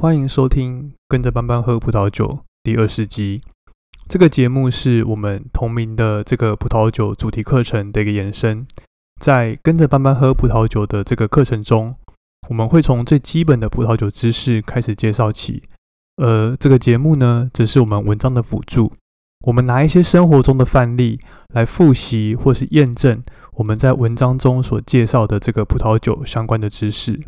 欢迎收听《跟着班班喝葡萄酒》第二十集。这个节目是我们同名的这个葡萄酒主题课程的一个延伸。在《跟着班班喝葡萄酒》的这个课程中，我们会从最基本的葡萄酒知识开始介绍起。而这个节目呢，只是我们文章的辅助。我们拿一些生活中的范例来复习或是验证我们在文章中所介绍的这个葡萄酒相关的知识。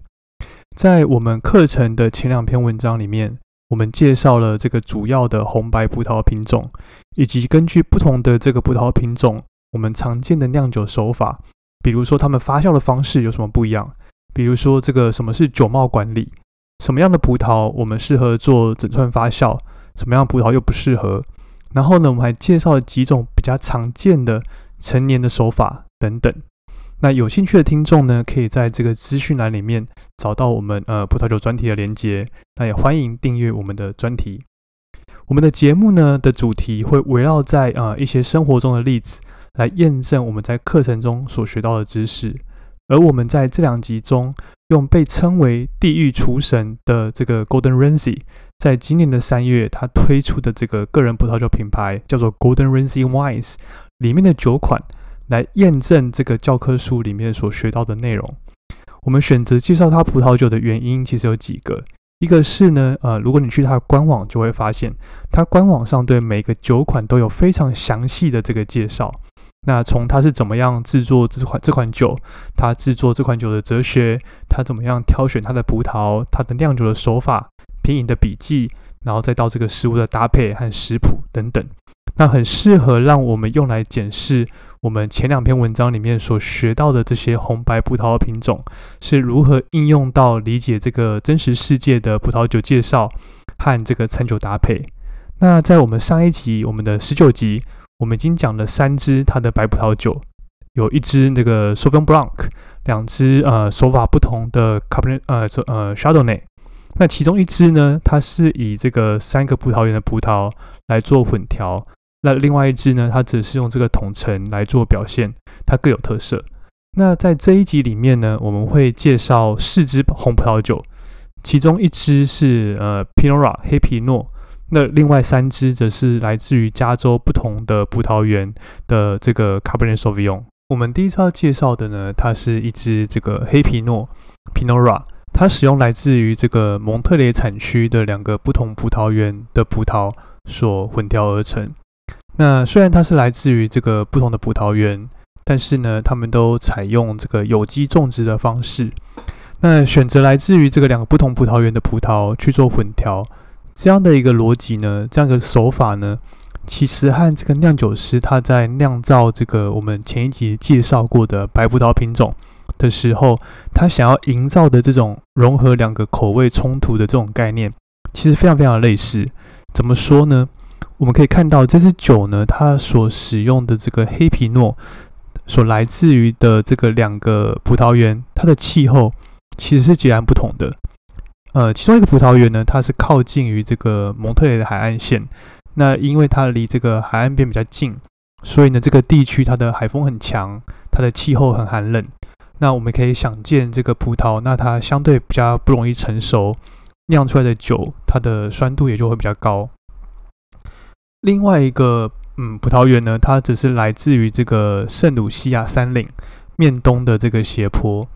在我们课程的前两篇文章里面，我们介绍了这个主要的红白葡萄品种，以及根据不同的这个葡萄品种，我们常见的酿酒手法，比如说它们发酵的方式有什么不一样，比如说这个什么是酒帽管理，什么样的葡萄我们适合做整串发酵，什么样葡萄又不适合。然后呢，我们还介绍了几种比较常见的成年的手法等等。那有兴趣的听众呢，可以在这个资讯栏里面找到我们呃葡萄酒专题的连接。那也欢迎订阅我们的专题。我们的节目呢的主题会围绕在呃一些生活中的例子，来验证我们在课程中所学到的知识。而我们在这两集中，用被称为“地狱厨神”的这个 Golden Rancy，在今年的三月，他推出的这个个人葡萄酒品牌叫做 Golden Ramsey Wines 里面的酒款。来验证这个教科书里面所学到的内容。我们选择介绍它葡萄酒的原因，其实有几个。一个是呢，呃，如果你去它的官网，就会发现它官网上对每个酒款都有非常详细的这个介绍。那从它是怎么样制作这款这款酒，它制作这款酒的哲学，它怎么样挑选它的葡萄，它的酿酒的手法，品饮的笔记，然后再到这个食物的搭配和食谱等等，那很适合让我们用来检视。我们前两篇文章里面所学到的这些红白葡萄品种是如何应用到理解这个真实世界的葡萄酒介绍和这个餐酒搭配？那在我们上一集，我们的十九集，我们已经讲了三支它的白葡萄酒，有一支那个 Sauvignon Blanc，两支呃手法不同的 Cabernet 呃呃 Chardonnay。那其中一支呢，它是以这个三个葡萄园的葡萄来做混调。那另外一支呢？它只是用这个统称来做表现，它各有特色。那在这一集里面呢，我们会介绍四支红葡萄酒，其中一支是呃 Pinot 黑皮诺，那另外三支则是来自于加州不同的葡萄园的这个 Cabernet Sauvignon。我们第一次要介绍的呢，它是一支这个黑皮诺 Pinot 它使用来自于这个蒙特雷产区的两个不同葡萄园的葡萄所混调而成。那虽然它是来自于这个不同的葡萄园，但是呢，他们都采用这个有机种植的方式。那选择来自于这个两个不同葡萄园的葡萄去做混调，这样的一个逻辑呢，这样的手法呢，其实和这个酿酒师他在酿造这个我们前一集介绍过的白葡萄品种的时候，他想要营造的这种融合两个口味冲突的这种概念，其实非常非常类似。怎么说呢？我们可以看到这支酒呢，它所使用的这个黑皮诺，所来自于的这个两个葡萄园，它的气候其实是截然不同的。呃，其中一个葡萄园呢，它是靠近于这个蒙特雷的海岸线，那因为它离这个海岸边比较近，所以呢，这个地区它的海风很强，它的气候很寒冷。那我们可以想见，这个葡萄，那它相对比较不容易成熟，酿出来的酒，它的酸度也就会比较高。另外一个嗯葡萄园呢，它只是来自于这个圣鲁西亚山岭面东的这个斜坡。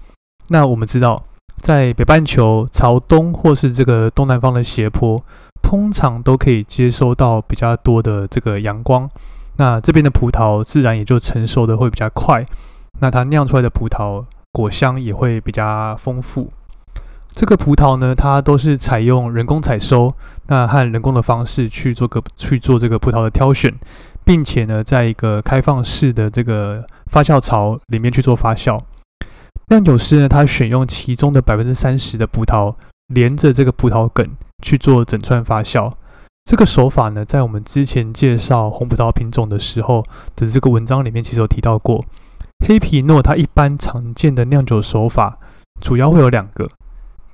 那我们知道，在北半球朝东或是这个东南方的斜坡，通常都可以接收到比较多的这个阳光。那这边的葡萄自然也就成熟的会比较快，那它酿出来的葡萄果香也会比较丰富。这个葡萄呢，它都是采用人工采收，那和人工的方式去做个去做这个葡萄的挑选，并且呢，在一个开放式的这个发酵槽里面去做发酵。酿酒师呢，他选用其中的百分之三十的葡萄，连着这个葡萄梗去做整串发酵。这个手法呢，在我们之前介绍红葡萄品种的时候的这个文章里面，其实有提到过。黑皮诺它一般常见的酿酒手法，主要会有两个。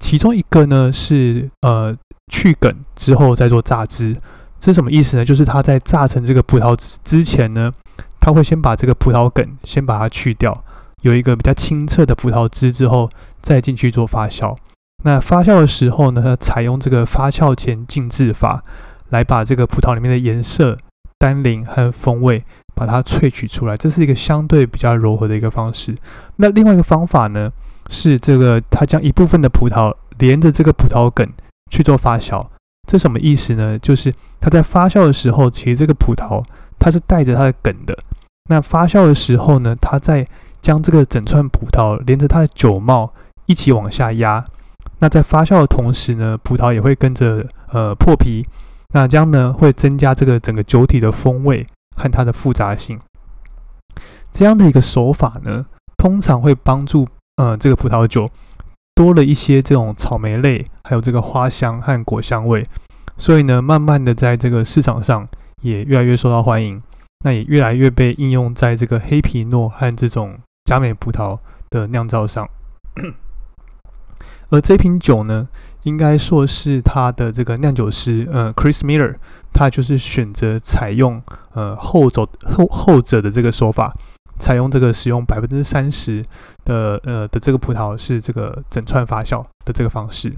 其中一个呢是呃去梗之后再做榨汁，这是什么意思呢？就是它在榨成这个葡萄汁之前呢，它会先把这个葡萄梗先把它去掉，有一个比较清澈的葡萄汁之后，再进去做发酵。那发酵的时候呢，采用这个发酵前静置法，来把这个葡萄里面的颜色、单宁和风味把它萃取出来。这是一个相对比较柔和的一个方式。那另外一个方法呢，是这个它将一部分的葡萄连着这个葡萄梗去做发酵。这什么意思呢？就是它在发酵的时候，其实这个葡萄它是带着它的梗的。那发酵的时候呢，它在将这个整串葡萄连着它的酒帽一起往下压。那在发酵的同时呢，葡萄也会跟着呃破皮，那这样呢会增加这个整个酒体的风味和它的复杂性。这样的一个手法呢，通常会帮助呃这个葡萄酒多了一些这种草莓类，还有这个花香和果香味，所以呢，慢慢的在这个市场上也越来越受到欢迎，那也越来越被应用在这个黑皮诺和这种佳美葡萄的酿造上。而这瓶酒呢，应该说是他的这个酿酒师，呃，Chris Miller，他就是选择采用呃后走后后者的这个手法，采用这个使用百分之三十的呃的这个葡萄是这个整串发酵的这个方式。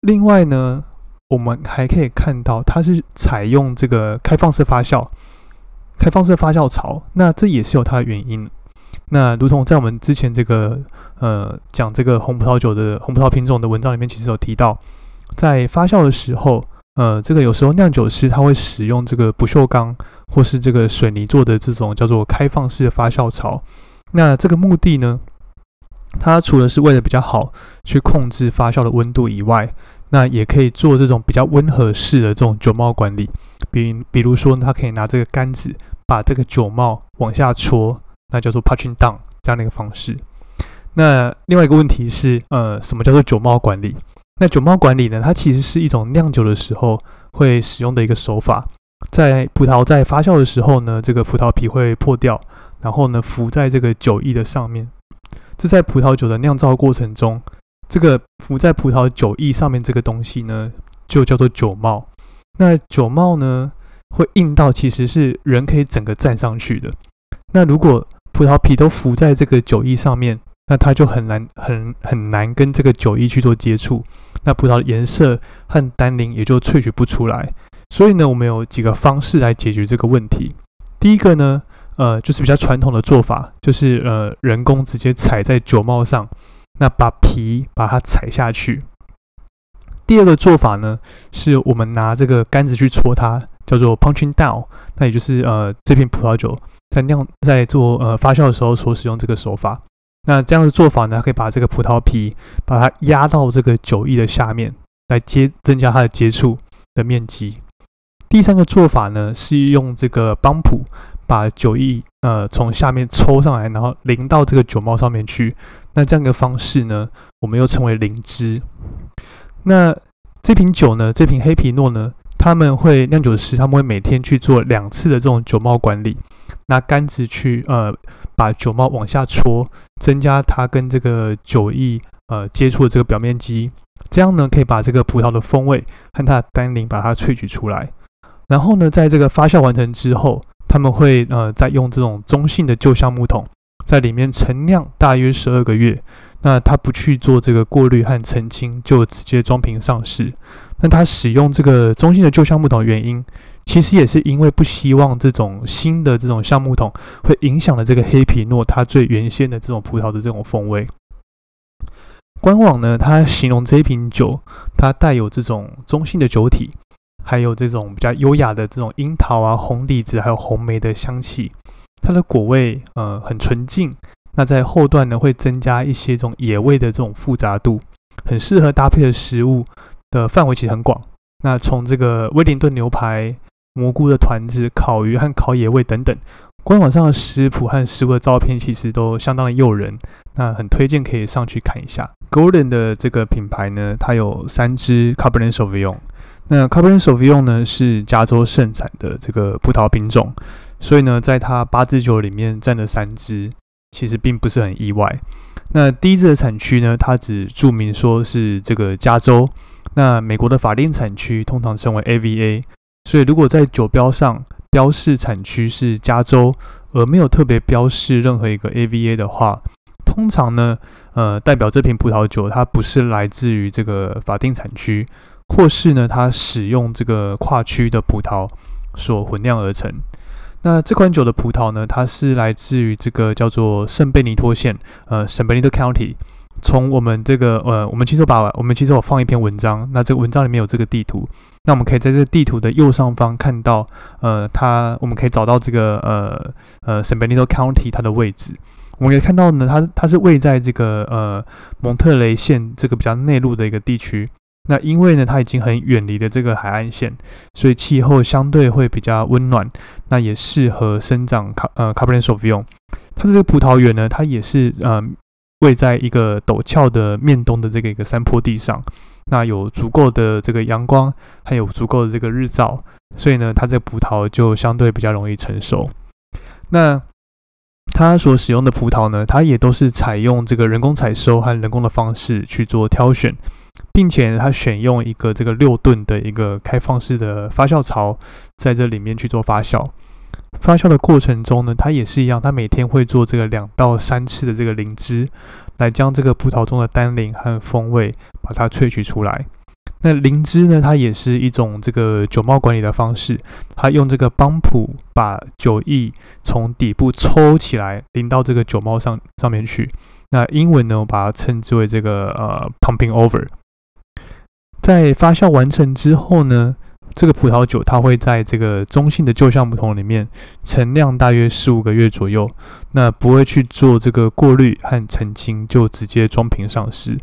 另外呢，我们还可以看到，它是采用这个开放式发酵，开放式发酵槽，那这也是有它的原因。那如同在我们之前这个呃讲这个红葡萄酒的红葡萄品种的文章里面，其实有提到，在发酵的时候，呃，这个有时候酿酒师他会使用这个不锈钢或是这个水泥做的这种叫做开放式发酵槽。那这个目的呢，它除了是为了比较好去控制发酵的温度以外，那也可以做这种比较温和式的这种酒帽管理。比比如说，它可以拿这个杆子把这个酒帽往下戳。那叫做 patching down 这样的一个方式。那另外一个问题是，呃，什么叫做酒帽管理？那酒帽管理呢？它其实是一种酿酒的时候会使用的一个手法。在葡萄在发酵的时候呢，这个葡萄皮会破掉，然后呢浮在这个酒液的上面。这在葡萄酒的酿造过程中，这个浮在葡萄酒液上面这个东西呢，就叫做酒帽。那酒帽呢，会硬到其实是人可以整个站上去的。那如果葡萄皮都浮在这个酒液上面，那它就很难、很很难跟这个酒液去做接触，那葡萄的颜色和单宁也就萃取不出来。所以呢，我们有几个方式来解决这个问题。第一个呢，呃，就是比较传统的做法，就是呃，人工直接踩在酒帽上，那把皮把它踩下去。第二个做法呢，是我们拿这个杆子去戳它，叫做 punching down，那也就是呃，这瓶葡萄酒。在酿在做呃发酵的时候所使用这个手法，那这样的做法呢，可以把这个葡萄皮把它压到这个酒液的下面，来接增加它的接触的面积。第三个做法呢，是用这个邦普把酒液呃从下面抽上来，然后淋到这个酒帽上面去。那这样一个方式呢，我们又称为淋汁。那这瓶酒呢，这瓶黑皮诺呢，他们会酿酒师他们会每天去做两次的这种酒帽管理。拿杆子去呃把酒帽往下戳，增加它跟这个酒液呃接触的这个表面积，这样呢可以把这个葡萄的风味和它的单宁把它萃取出来。然后呢，在这个发酵完成之后，他们会呃再用这种中性的旧橡木桶在里面陈酿大约十二个月。那他不去做这个过滤和澄清，就直接装瓶上市。那他使用这个中性的旧橡木桶的原因。其实也是因为不希望这种新的这种橡木桶会影响了这个黑皮诺它最原先的这种葡萄的这种风味。官网呢，它形容这瓶酒，它带有这种中性的酒体，还有这种比较优雅的这种樱桃啊、红李子还有红梅的香气。它的果味呃很纯净，那在后段呢会增加一些这种野味的这种复杂度，很适合搭配的食物的范围其实很广。那从这个威灵顿牛排。蘑菇的团子、烤鱼和烤野味等等，官网上的食谱和食物的照片其实都相当的诱人，那很推荐可以上去看一下。Golden 的这个品牌呢，它有三支 Cabernet Sauvignon，那 Cabernet Sauvignon 呢是加州盛产的这个葡萄品种，所以呢，在它八支酒里面占了三支，其实并不是很意外。那第一支的产区呢，它只注明说是这个加州，那美国的法定产区通常称为 AVA。所以，如果在酒标上标示产区是加州，而没有特别标示任何一个 AVA 的话，通常呢，呃，代表这瓶葡萄酒它不是来自于这个法定产区，或是呢它使用这个跨区的葡萄所混酿而成。那这款酒的葡萄呢，它是来自于这个叫做圣贝尼托县，呃，圣贝尼托 County。从我们这个呃，我们其实把我们其实我放一篇文章，那这个文章里面有这个地图，那我们可以在这地图的右上方看到，呃，它我们可以找到这个呃呃圣贝尼托 County 它的位置。我们可以看到呢，它它是位在这个呃蒙特雷县这个比较内陆的一个地区。那因为呢，它已经很远离了这个海岸线，所以气候相对会比较温暖，那也适合生长卡呃卡布兰索菲。它这个葡萄园呢，它也是呃位在一个陡峭的面东的这个一个山坡地上，那有足够的这个阳光，还有足够的这个日照，所以呢，它这个葡萄就相对比较容易成熟。那它所使用的葡萄呢，它也都是采用这个人工采收和人工的方式去做挑选。并且它选用一个这个六吨的一个开放式的发酵槽，在这里面去做发酵。发酵的过程中呢，它也是一样，它每天会做这个两到三次的这个灵芝，来将这个葡萄中的单宁和风味把它萃取出来。那灵芝呢，它也是一种这个酒帽管理的方式，它用这个邦普把酒液从底部抽起来淋到这个酒帽上上面去。那英文呢，我把它称之为这个呃 pumping over。在发酵完成之后呢，这个葡萄酒它会在这个中性的旧橡木桶里面陈酿大约十五个月左右，那不会去做这个过滤和澄清，就直接装瓶上市。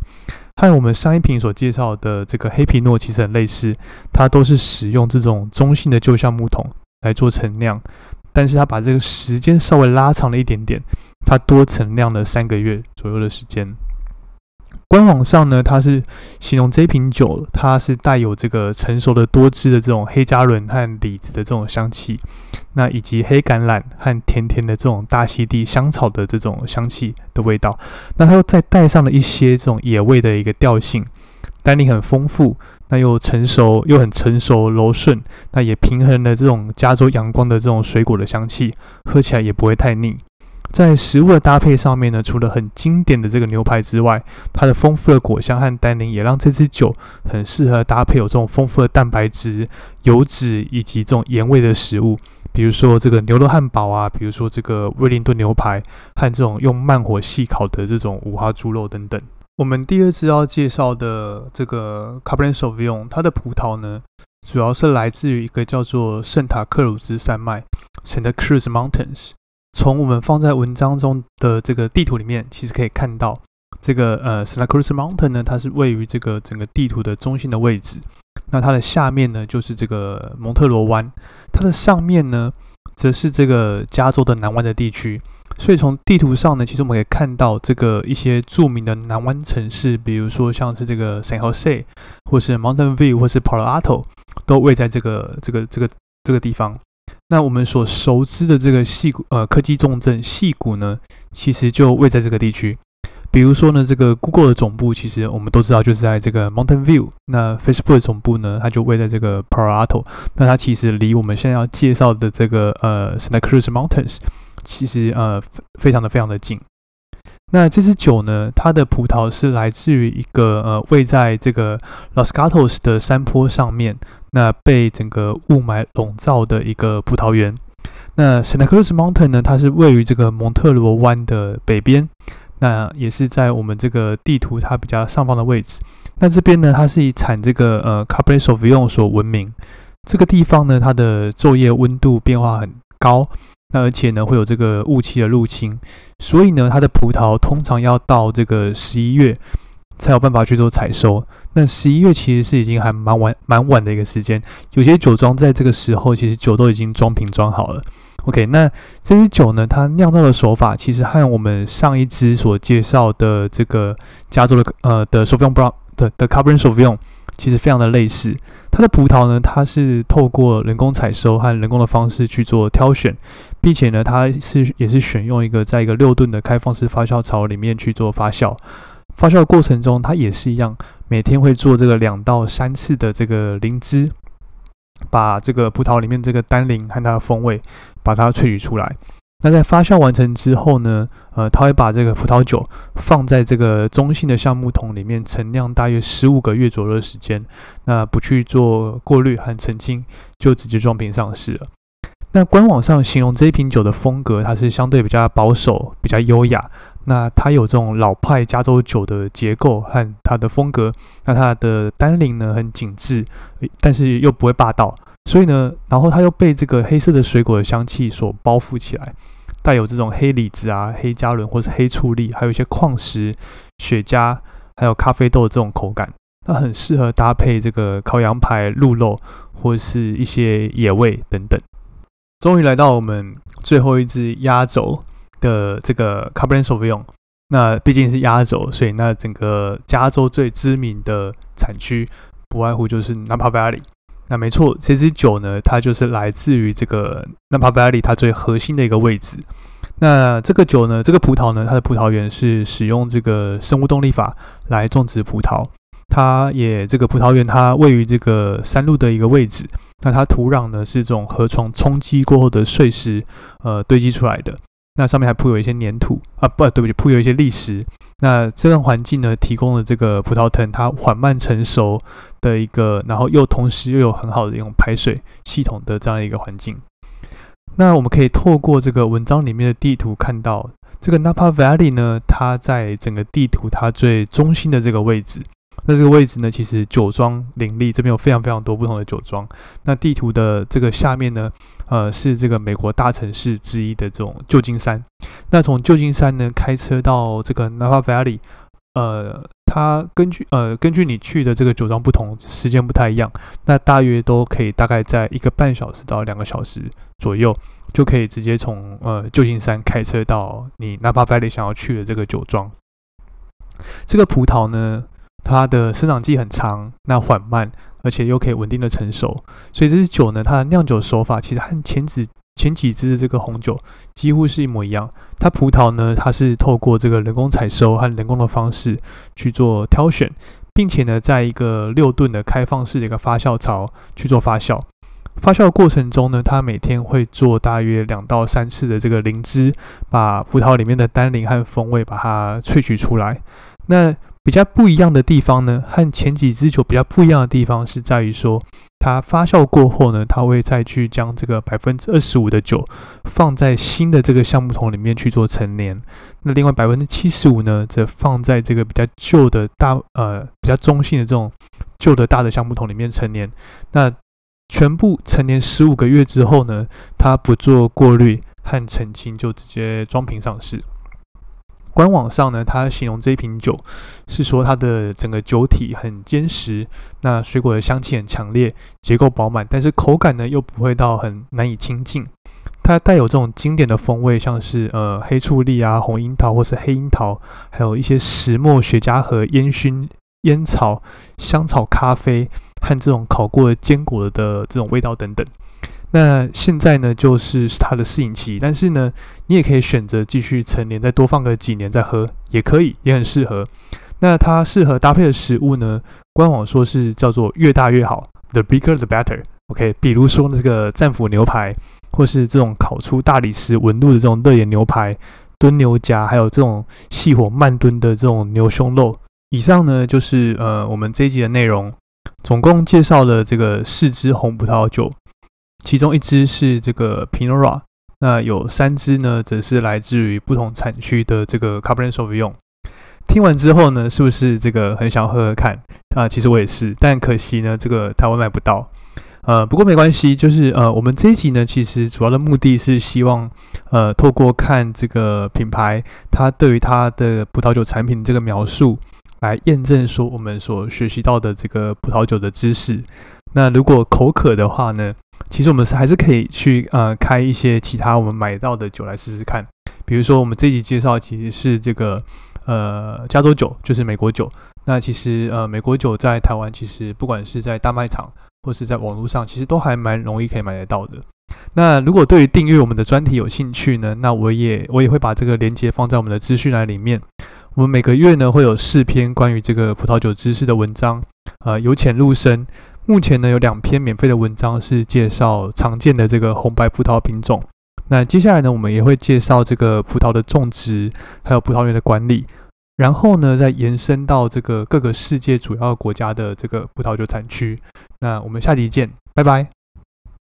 和我们上一瓶所介绍的这个黑皮诺其实很类似，它都是使用这种中性的旧橡木桶来做陈酿，但是它把这个时间稍微拉长了一点点，它多陈酿了三个月左右的时间。官网上呢，它是形容这瓶酒，它是带有这个成熟的多汁的这种黑加仑和李子的这种香气，那以及黑橄榄和甜甜的这种大溪地香草的这种香气的味道。那它又再带上了一些这种野味的一个调性，单宁很丰富，那又成熟又很成熟柔顺，那也平衡了这种加州阳光的这种水果的香气，喝起来也不会太腻。在食物的搭配上面呢，除了很经典的这个牛排之外，它的丰富的果香和单宁也让这支酒很适合搭配有这种丰富的蛋白质、油脂以及这种盐味的食物，比如说这个牛肉汉堡啊，比如说这个威灵顿牛排和这种用慢火细烤的这种五花猪肉等等。我们第二支要介绍的这个 Cabernet Sauvignon，它的葡萄呢，主要是来自于一个叫做圣塔克鲁兹山脉 （Santa Cruz Mountains）。从我们放在文章中的这个地图里面，其实可以看到，这个呃，Santa Cruz Mountain 呢，它是位于这个整个地图的中心的位置。那它的下面呢，就是这个蒙特罗湾，它的上面呢，则是这个加州的南湾的地区。所以从地图上呢，其实我们可以看到这个一些著名的南湾城市，比如说像是这个 San Jose，或是 Mountain View，或是 Palo Alto，都位在这个这个这个这个地方。那我们所熟知的这个细谷呃科技重镇细谷呢，其实就位在这个地区。比如说呢，这个 Google 的总部其实我们都知道就是在这个 Mountain View。那 Facebook 的总部呢，它就位在这个 Palo Alto。那它其实离我们现在要介绍的这个呃 Santa Cruz Mountains 其实呃非常的非常的近。那这支酒呢，它的葡萄是来自于一个呃位在这个 Los Gatos 的山坡上面。那被整个雾霾笼罩的一个葡萄园。那 Santa Cruz Mountain 呢？它是位于这个蒙特罗湾的北边，那也是在我们这个地图它比较上方的位置。那这边呢，它是以产这个呃 Cabernet Sauvignon 所闻名。这个地方呢，它的昼夜温度变化很高，那而且呢会有这个雾气的入侵，所以呢，它的葡萄通常要到这个十一月。才有办法去做采收。那十一月其实是已经还蛮晚、蛮晚的一个时间。有些酒庄在这个时候，其实酒都已经装瓶装好了。OK，那这支酒呢，它酿造的手法其实和我们上一支所介绍的这个加州的呃的 Sauvignon Blanc 的的 c a b e r n Sauvignon 其实非常的类似。它的葡萄呢，它是透过人工采收和人工的方式去做挑选，并且呢，它是也是选用一个在一个六吨的开放式发酵槽里面去做发酵。发酵的过程中，它也是一样，每天会做这个两到三次的这个灵芝，把这个葡萄里面这个单宁和它的风味把它萃取出来。那在发酵完成之后呢，呃，他会把这个葡萄酒放在这个中性的橡木桶里面陈酿大约十五个月左右的时间，那不去做过滤和澄清，就直接装瓶上市了。那官网上形容这一瓶酒的风格，它是相对比较保守、比较优雅。那它有这种老派加州酒的结构和它的风格。那它的单宁呢很紧致，但是又不会霸道。所以呢，然后它又被这个黑色的水果的香气所包覆起来，带有这种黑李子啊、黑加仑或是黑醋栗，还有一些矿石、雪茄，还有咖啡豆的这种口感。那很适合搭配这个烤羊排、鹿肉或是一些野味等等。终于来到我们最后一只压轴的这个 Cabernet Sauvignon。那毕竟是压轴，所以那整个加州最知名的产区不外乎就是 Napa Valley。那没错，这支酒呢，它就是来自于这个 Napa Valley 它最核心的一个位置。那这个酒呢，这个葡萄呢，它的葡萄园是使用这个生物动力法来种植葡萄。它也这个葡萄园它位于这个山路的一个位置。那它土壤呢是这种河床冲击过后的碎石呃堆积出来的。那上面还铺有一些粘土啊，不对不起，铺有一些砾石。那这样环境呢，提供了这个葡萄藤它缓慢成熟的一个，然后又同时又有很好的一种排水系统的这样一个环境。那我们可以透过这个文章里面的地图看到，这个 Napa Valley 呢，它在整个地图它最中心的这个位置。那这个位置呢，其实酒庄林立，这边有非常非常多不同的酒庄。那地图的这个下面呢，呃，是这个美国大城市之一的这种旧金山。那从旧金山呢开车到这个 Napa Valley，呃，它根据呃根据你去的这个酒庄不同，时间不太一样。那大约都可以大概在一个半小时到两个小时左右，就可以直接从呃旧金山开车到你 Napa Valley 想要去的这个酒庄。这个葡萄呢？它的生长季很长，那缓慢，而且又可以稳定的成熟，所以这支酒呢，它的酿酒手法其实和前几前几支的这个红酒几乎是一模一样。它葡萄呢，它是透过这个人工采收和人工的方式去做挑选，并且呢，在一个六吨的开放式的一个发酵槽去做发酵。发酵的过程中呢，它每天会做大约两到三次的这个灵芝，把葡萄里面的单宁和风味把它萃取出来。那比较不一样的地方呢，和前几支酒比较不一样的地方是在于说，它发酵过后呢，它会再去将这个百分之二十五的酒放在新的这个橡木桶里面去做陈年，那另外百分之七十五呢，则放在这个比较旧的大呃比较中性的这种旧的大的橡木桶里面陈年。那全部陈年十五个月之后呢，它不做过滤和澄清，就直接装瓶上市。官网上呢，它形容这一瓶酒是说它的整个酒体很坚实，那水果的香气很强烈，结构饱满，但是口感呢又不会到很难以亲近。它带有这种经典的风味，像是呃黑醋栗啊、红樱桃或是黑樱桃，还有一些石墨、雪茄和烟熏烟草、香草、咖啡和这种烤过的坚果的这种味道等等。那现在呢，就是它的适应期，但是呢，你也可以选择继续陈年，再多放个几年再喝，也可以，也很适合。那它适合搭配的食物呢？官网说是叫做越大越好，the bigger the better。OK，比如说那个战斧牛排，或是这种烤出大理石纹路的这种热眼牛排、炖牛夹，还有这种细火慢炖的这种牛胸肉。以上呢，就是呃我们这一集的内容，总共介绍了这个四支红葡萄酒。其中一支是这个 Pinot Noir，那有三支呢，则是来自于不同产区的这个 Cabernet Sauvignon。听完之后呢，是不是这个很想喝喝看啊？其实我也是，但可惜呢，这个台湾买不到。呃，不过没关系，就是呃，我们这一集呢，其实主要的目的是希望呃，透过看这个品牌它对于它的葡萄酒产品这个描述，来验证说我们所学习到的这个葡萄酒的知识。那如果口渴的话呢？其实我们是还是可以去呃开一些其他我们买到的酒来试试看，比如说我们这集介绍其实是这个呃加州酒，就是美国酒。那其实呃美国酒在台湾其实不管是在大卖场或是在网络上，其实都还蛮容易可以买得到的。那如果对于订阅我们的专题有兴趣呢，那我也我也会把这个链接放在我们的资讯栏里面。我们每个月呢会有四篇关于这个葡萄酒知识的文章，呃由浅入深。目前呢有两篇免费的文章是介绍常见的这个红白葡萄品种，那接下来呢，我们也会介绍这个葡萄的种植，还有葡萄园的管理，然后呢，再延伸到这个各个世界主要国家的这个葡萄酒产区。那我们下集见，拜拜。